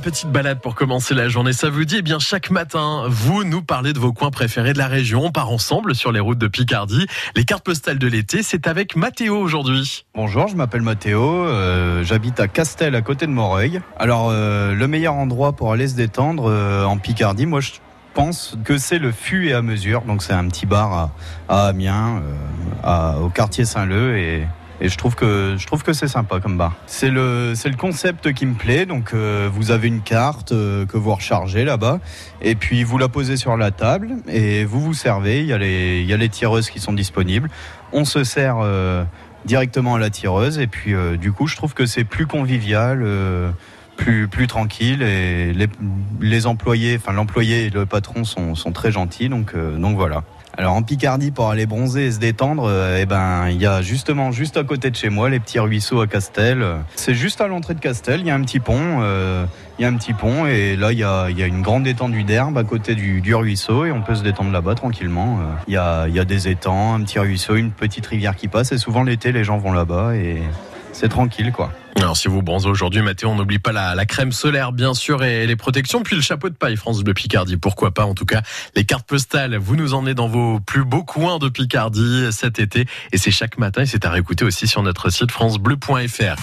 une petite balade pour commencer la journée, ça vous dit Eh bien, chaque matin, vous nous parlez de vos coins préférés de la région. On part ensemble sur les routes de Picardie. Les cartes postales de l'été, c'est avec Mathéo aujourd'hui. Bonjour, je m'appelle Mathéo, euh, j'habite à Castel à côté de Moreuil. Alors, euh, le meilleur endroit pour aller se détendre euh, en Picardie, moi je pense que c'est le Fût et à mesure. Donc, c'est un petit bar à, Amiens, au quartier Saint-Leu et. Et je trouve que je trouve que c'est sympa comme bar. C'est le c'est le concept qui me plaît. Donc euh, vous avez une carte euh, que vous rechargez là-bas et puis vous la posez sur la table et vous vous servez. Il y a les il y a les tireuses qui sont disponibles. On se sert euh, directement à la tireuse et puis du coup je trouve que c'est plus convivial. plus, plus tranquille et les, les employés, enfin l'employé et le patron sont, sont très gentils donc, donc voilà. Alors en Picardie pour aller bronzer et se détendre, euh, eh ben il y a justement juste à côté de chez moi les petits ruisseaux à Castel. C'est juste à l'entrée de Castel, il y a un petit pont, euh, il y a un petit pont et là il y a, une grande étendue d'herbe à côté du, du ruisseau et on peut se détendre là-bas tranquillement. Euh, Il y a, il y a des étangs, un petit ruisseau, une petite rivière qui passe et souvent l'été les gens vont là-bas et c'est tranquille quoi. Alors, si vous bronzez aujourd'hui, Mathéo, on n'oublie pas la, la crème solaire, bien sûr, et les protections, puis le chapeau de paille France Bleu Picardie. Pourquoi pas, en tout cas, les cartes postales. Vous nous emmenez dans vos plus beaux coins de Picardie cet été, et c'est chaque matin, et c'est à réécouter aussi sur notre site francebleu.fr.